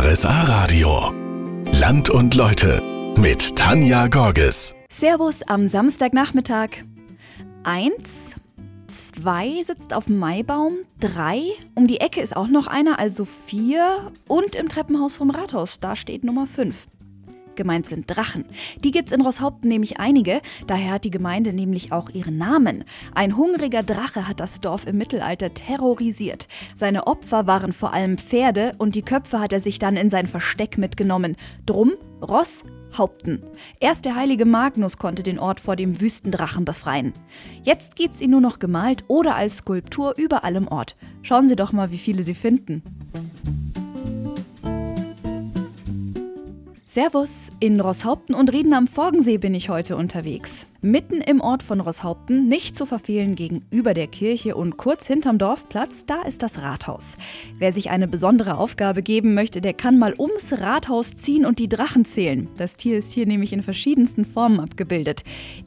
RSA Radio. Land und Leute mit Tanja Gorges. Servus am Samstagnachmittag. Eins, zwei sitzt auf dem Maibaum, drei, um die Ecke ist auch noch einer, also vier und im Treppenhaus vom Rathaus, da steht Nummer fünf. Gemeint sind Drachen. Die gibt's in Rosshaupten nämlich einige, daher hat die Gemeinde nämlich auch ihren Namen. Ein hungriger Drache hat das Dorf im Mittelalter terrorisiert. Seine Opfer waren vor allem Pferde und die Köpfe hat er sich dann in sein Versteck mitgenommen. Drum Ross Haupten. Erst der heilige Magnus konnte den Ort vor dem Wüstendrachen befreien. Jetzt gibt's ihn nur noch gemalt oder als Skulptur überall im Ort. Schauen Sie doch mal, wie viele Sie finden. Servus, in Rosshaupten und Rieden am Forgensee bin ich heute unterwegs. Mitten im Ort von Rosshaupten, nicht zu verfehlen gegenüber der Kirche und kurz hinterm Dorfplatz, da ist das Rathaus. Wer sich eine besondere Aufgabe geben möchte, der kann mal ums Rathaus ziehen und die Drachen zählen. Das Tier ist hier nämlich in verschiedensten Formen abgebildet.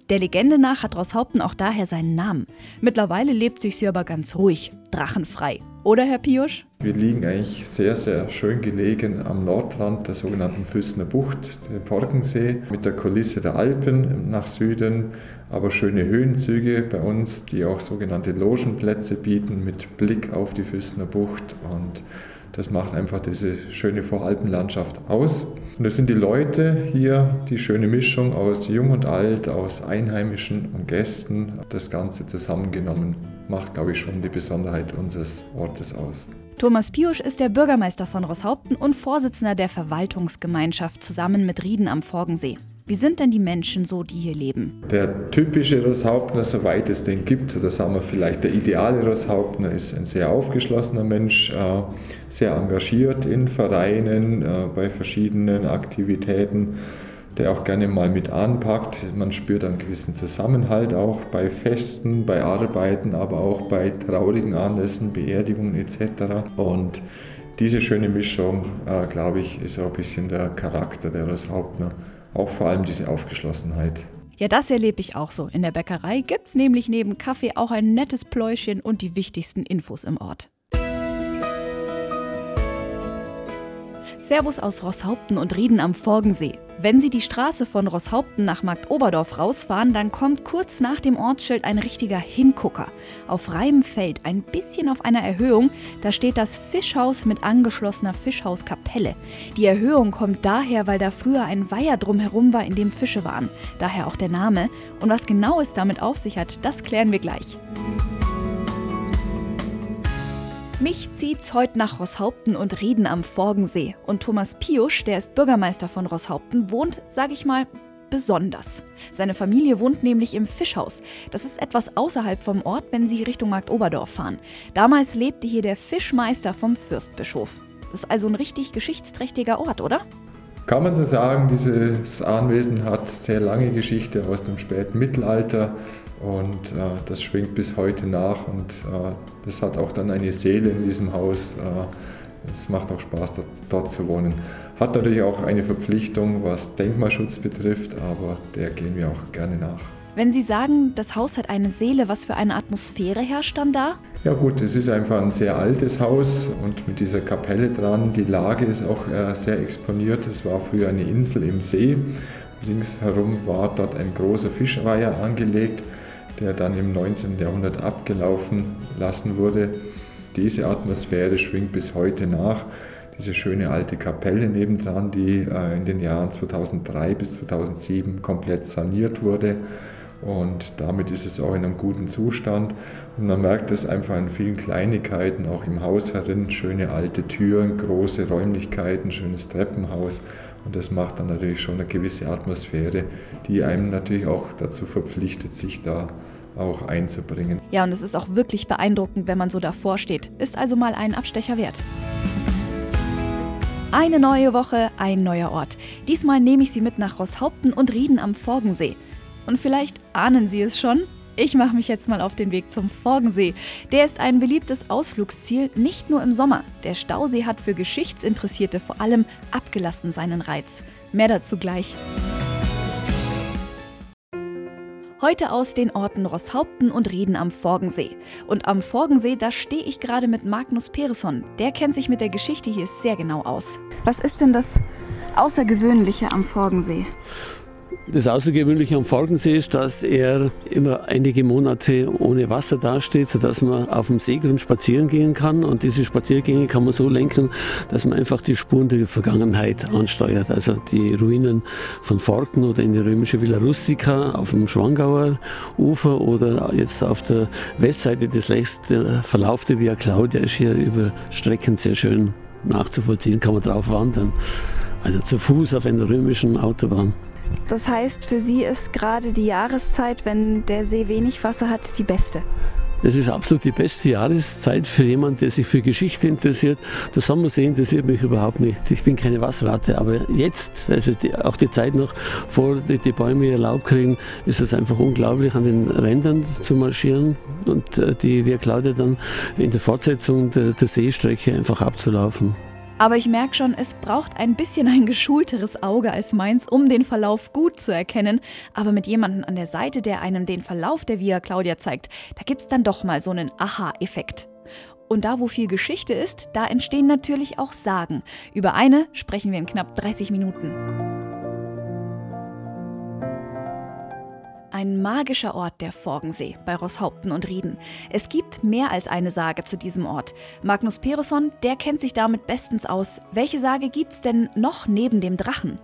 Der Legende nach hat Rosshaupten auch daher seinen Namen. Mittlerweile lebt sich sie aber ganz ruhig, drachenfrei. Oder, Herr Piosch? Wir liegen eigentlich sehr, sehr schön gelegen am Nordrand der sogenannten Füßner Bucht, dem Forgensee, mit der Kulisse der Alpen nach Süden, aber schöne Höhenzüge bei uns, die auch sogenannte Logenplätze bieten mit Blick auf die Füßner Bucht und das macht einfach diese schöne Voralpenlandschaft aus. Und das sind die Leute hier, die schöne Mischung aus Jung und Alt, aus Einheimischen und Gästen. Das Ganze zusammengenommen macht, glaube ich, schon die Besonderheit unseres Ortes aus. Thomas Piusch ist der Bürgermeister von Rosshaupten und Vorsitzender der Verwaltungsgemeinschaft zusammen mit Rieden am Forgensee. Wie sind denn die Menschen so, die hier leben? Der typische Rosshauptner, soweit es den gibt, oder sagen wir vielleicht der ideale Rosshauptner, ist ein sehr aufgeschlossener Mensch, äh, sehr engagiert in Vereinen, äh, bei verschiedenen Aktivitäten, der auch gerne mal mit anpackt. Man spürt einen gewissen Zusammenhalt auch bei Festen, bei Arbeiten, aber auch bei traurigen Anlässen, Beerdigungen etc. Und diese schöne Mischung, äh, glaube ich, ist auch ein bisschen der Charakter der Rosshauptner auch vor allem diese Aufgeschlossenheit. Ja, das erlebe ich auch so. In der Bäckerei gibt es nämlich neben Kaffee auch ein nettes Pläuschen und die wichtigsten Infos im Ort. Servus aus Rosshaupten und Rieden am Forgensee. Wenn Sie die Straße von Rosshaupten nach Markt Oberdorf rausfahren, dann kommt kurz nach dem Ortsschild ein richtiger Hingucker. Auf freiem Feld, ein bisschen auf einer Erhöhung, da steht das Fischhaus mit angeschlossener Fischhauskapelle. Die Erhöhung kommt daher, weil da früher ein Weiher drumherum war, in dem Fische waren. Daher auch der Name. Und was genau es damit auf sich hat, das klären wir gleich. Mich zieht's heute nach Rosshaupten und Rieden am Forgensee. Und Thomas Piusch, der ist Bürgermeister von Rosshaupten, wohnt, sag ich mal, besonders. Seine Familie wohnt nämlich im Fischhaus. Das ist etwas außerhalb vom Ort, wenn Sie Richtung Markt Oberdorf fahren. Damals lebte hier der Fischmeister vom Fürstbischof. Das ist also ein richtig geschichtsträchtiger Ort, oder? Kann man so sagen, dieses Anwesen hat sehr lange Geschichte aus dem späten Mittelalter und äh, das schwingt bis heute nach und äh, das hat auch dann eine Seele in diesem Haus. Äh, es macht auch Spaß, dort, dort, zu wohnen. Hat natürlich auch eine Verpflichtung, was Denkmalschutz betrifft, aber der gehen wir auch gerne nach. Wenn Sie sagen, das Haus hat eine Seele, was für eine Atmosphäre herrscht dann da? Ja gut, es ist einfach ein sehr altes Haus und mit dieser Kapelle dran. Die Lage ist auch äh, sehr exponiert. Es war früher eine Insel im See. Ringsherum war dort ein großer Fischweiher angelegt der dann im 19. Jahrhundert abgelaufen lassen wurde. Diese Atmosphäre schwingt bis heute nach. Diese schöne alte Kapelle nebendran, die äh, in den Jahren 2003 bis 2007 komplett saniert wurde. Und damit ist es auch in einem guten Zustand. Und man merkt es einfach an vielen Kleinigkeiten, auch im Haus herin. Schöne alte Türen, große Räumlichkeiten, schönes Treppenhaus. Und das macht dann natürlich schon eine gewisse Atmosphäre, die einem natürlich auch dazu verpflichtet, sich da auch einzubringen. Ja, und es ist auch wirklich beeindruckend, wenn man so davor steht. Ist also mal einen Abstecher wert. Eine neue Woche, ein neuer Ort. Diesmal nehme ich Sie mit nach Rosshaupten und Rieden am Forgensee. Und vielleicht ahnen Sie es schon, ich mache mich jetzt mal auf den Weg zum Forgensee. Der ist ein beliebtes Ausflugsziel, nicht nur im Sommer. Der Stausee hat für Geschichtsinteressierte vor allem abgelassen seinen Reiz. Mehr dazu gleich. Heute aus den Orten Rosshaupten und Rieden am Forgensee. Und am Forgensee, da stehe ich gerade mit Magnus Peresson. Der kennt sich mit der Geschichte hier sehr genau aus. Was ist denn das Außergewöhnliche am Forgensee? Das Außergewöhnliche am Forgensee ist, dass er immer einige Monate ohne Wasser dasteht, sodass man auf dem Seegrund spazieren gehen kann. Und diese Spaziergänge kann man so lenken, dass man einfach die Spuren der Vergangenheit ansteuert. Also die Ruinen von Forken oder in die römische Villa Rustica auf dem Schwangauer Ufer oder jetzt auf der Westseite des Lechs, der Verlauf der Via Claudia ist hier über Strecken sehr schön nachzuvollziehen, kann man drauf wandern. Also zu Fuß auf einer römischen Autobahn. Das heißt, für Sie ist gerade die Jahreszeit, wenn der See wenig Wasser hat, die beste. Das ist absolut die beste Jahreszeit für jemanden, der sich für Geschichte interessiert. Der Sommersee interessiert mich überhaupt nicht. Ich bin keine Wasserratte. Aber jetzt, also die, auch die Zeit noch, vor die, die Bäume ihr Laub kriegen, ist es einfach unglaublich, an den Rändern zu marschieren und äh, die Via Claudia dann in der Fortsetzung der, der Seestrecke einfach abzulaufen. Aber ich merke schon, es braucht ein bisschen ein geschulteres Auge als meins, um den Verlauf gut zu erkennen. Aber mit jemandem an der Seite, der einem den Verlauf der Via Claudia zeigt, da gibt es dann doch mal so einen Aha-Effekt. Und da, wo viel Geschichte ist, da entstehen natürlich auch Sagen. Über eine sprechen wir in knapp 30 Minuten. Ein magischer Ort der Forgensee bei Rosshaupten und Rieden. Es gibt mehr als eine Sage zu diesem Ort. Magnus Peresson, der kennt sich damit bestens aus. Welche Sage gibt's denn noch neben dem Drachen?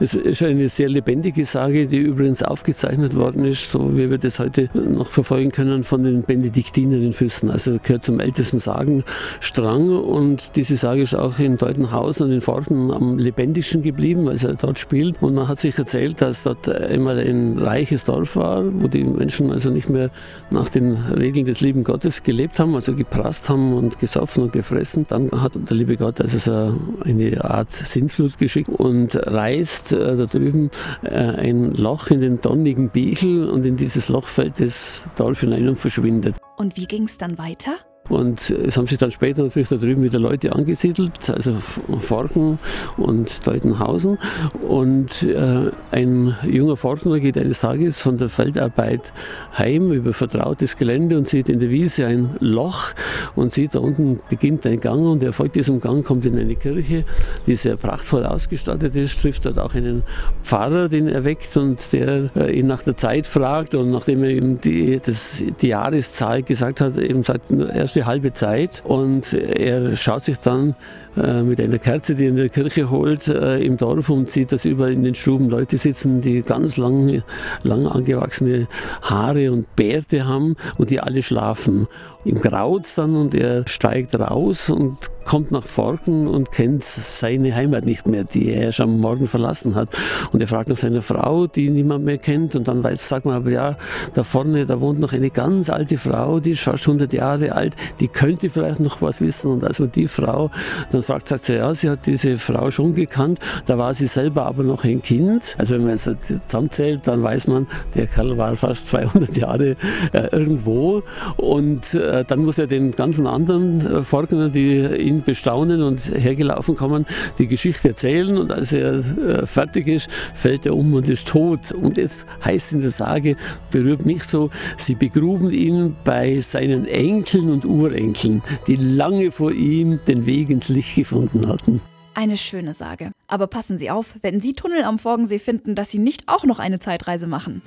Es ist eine sehr lebendige Sage, die übrigens aufgezeichnet worden ist, so wie wir das heute noch verfolgen können von den Benediktinern in Füssen. Also gehört zum ältesten Sagenstrang und diese Sage ist auch in Deutenhausen und in Forten am lebendigsten geblieben, weil sie dort spielt. Und man hat sich erzählt, dass dort immer ein reiches Dorf war, wo die Menschen also nicht mehr nach den Regeln des lieben Gottes gelebt haben, also geprasst haben und gesoffen und gefressen. Dann hat der liebe Gott also so eine Art Sintflut geschickt und reich reißt äh, da drüben äh, ein Loch in den donnigen Biegel und in dieses Loch fällt das Dorf hinein und verschwindet. Und wie ging es dann weiter? Und es haben sich dann später natürlich da drüben wieder Leute angesiedelt, also Forken und Deutenhausen. Und äh, ein junger Forkner geht eines Tages von der Feldarbeit heim über vertrautes Gelände und sieht in der Wiese ein Loch und sieht, da unten beginnt ein Gang und er folgt diesem Gang, kommt in eine Kirche, die sehr prachtvoll ausgestattet ist, trifft dort auch einen Pfarrer, den er weckt und der äh, ihn nach der Zeit fragt und nachdem er ihm die, das, die Jahreszahl gesagt hat, eben sagt, erst die halbe Zeit und er schaut sich dann äh, mit einer Kerze, die er in der Kirche holt, äh, im Dorf und sieht, dass überall in den Stuben Leute sitzen, die ganz lang, lang angewachsene Haare und Bärte haben und die alle schlafen. Ihm graut dann und er steigt raus und kommt nach Forken und kennt seine Heimat nicht mehr, die er schon Morgen verlassen hat. Und er fragt nach seiner Frau, die niemand mehr kennt. Und dann weiß, sagt man aber, ja, da vorne, da wohnt noch eine ganz alte Frau, die ist fast 100 Jahre alt, die könnte vielleicht noch was wissen. Und als man die Frau dann fragt, sagt sie, ja, sie hat diese Frau schon gekannt, da war sie selber aber noch ein Kind. Also wenn man es zusammenzählt, dann weiß man, der Kerl war fast 200 Jahre äh, irgendwo. Und äh, dann muss er den ganzen anderen äh, Forkner, die ihn bestaunen und hergelaufen kommen, die Geschichte erzählen. Und als er äh, fertig ist, fällt er um und ist tot. Und jetzt heißt in der Sage, berührt mich so, sie begruben ihn bei seinen Enkeln und Urenkeln, die lange vor ihm den Weg ins Licht gefunden hatten. Eine schöne Sage. Aber passen Sie auf, wenn Sie Tunnel am Forgensee finden, dass Sie nicht auch noch eine Zeitreise machen.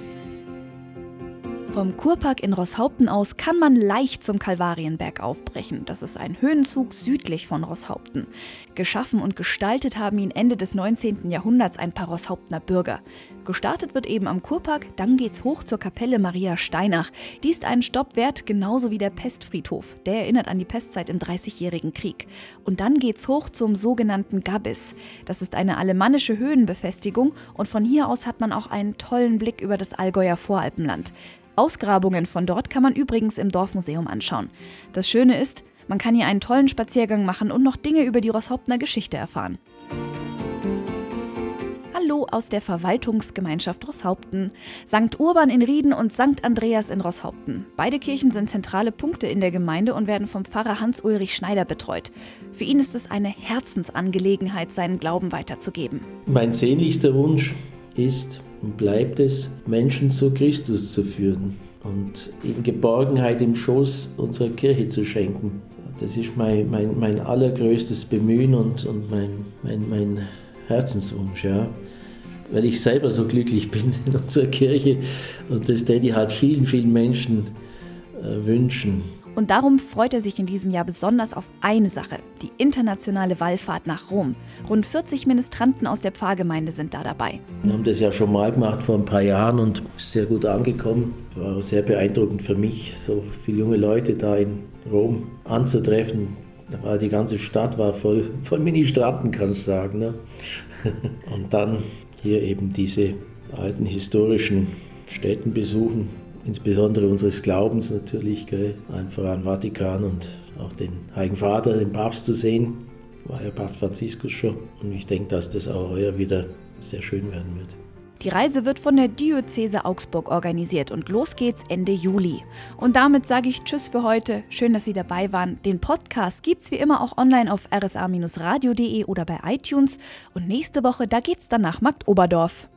Vom Kurpark in Rosshaupten aus kann man leicht zum Kalvarienberg aufbrechen. Das ist ein Höhenzug südlich von Rosshaupten. Geschaffen und gestaltet haben ihn Ende des 19. Jahrhunderts ein paar Rosshauptner Bürger. Gestartet wird eben am Kurpark, dann geht's hoch zur Kapelle Maria Steinach. Die ist einen Stopp wert, genauso wie der Pestfriedhof. Der erinnert an die Pestzeit im Dreißigjährigen Krieg. Und dann geht's hoch zum sogenannten Gabbis. Das ist eine alemannische Höhenbefestigung und von hier aus hat man auch einen tollen Blick über das Allgäuer Voralpenland. Ausgrabungen von dort kann man übrigens im Dorfmuseum anschauen. Das Schöne ist, man kann hier einen tollen Spaziergang machen und noch Dinge über die Rosshauptner Geschichte erfahren. Hallo aus der Verwaltungsgemeinschaft Rosshaupten. St. Urban in Rieden und St. Andreas in Rosshaupten. Beide Kirchen sind zentrale Punkte in der Gemeinde und werden vom Pfarrer Hans-Ulrich Schneider betreut. Für ihn ist es eine Herzensangelegenheit, seinen Glauben weiterzugeben. Mein sehnlichster Wunsch ist, und bleibt es, Menschen zu Christus zu führen und ihnen Geborgenheit im Schoß unserer Kirche zu schenken. Das ist mein, mein, mein allergrößtes Bemühen und, und mein, mein, mein Herzenswunsch. Ja. Weil ich selber so glücklich bin in unserer Kirche und das Daddy hat vielen, vielen Menschen äh, wünschen. Und darum freut er sich in diesem Jahr besonders auf eine Sache, die internationale Wallfahrt nach Rom. Rund 40 Ministranten aus der Pfarrgemeinde sind da dabei. Wir haben das ja schon mal gemacht vor ein paar Jahren und sehr gut angekommen. War sehr beeindruckend für mich, so viele junge Leute da in Rom anzutreffen. Die ganze Stadt war voll, voll Ministranten, kannst du sagen. Ne? Und dann hier eben diese alten historischen Städten besuchen, insbesondere unseres Glaubens natürlich, gell? einfach an Vatikan und auch den Heiligen Vater, den Papst zu sehen, war ja Papst Franziskus schon. Und ich denke, dass das auch heuer wieder sehr schön werden wird. Die Reise wird von der Diözese Augsburg organisiert und los geht's Ende Juli. Und damit sage ich Tschüss für heute. Schön, dass Sie dabei waren. Den Podcast gibt's wie immer auch online auf rsa-radio.de oder bei iTunes. Und nächste Woche, da geht's dann nach Markt Oberdorf.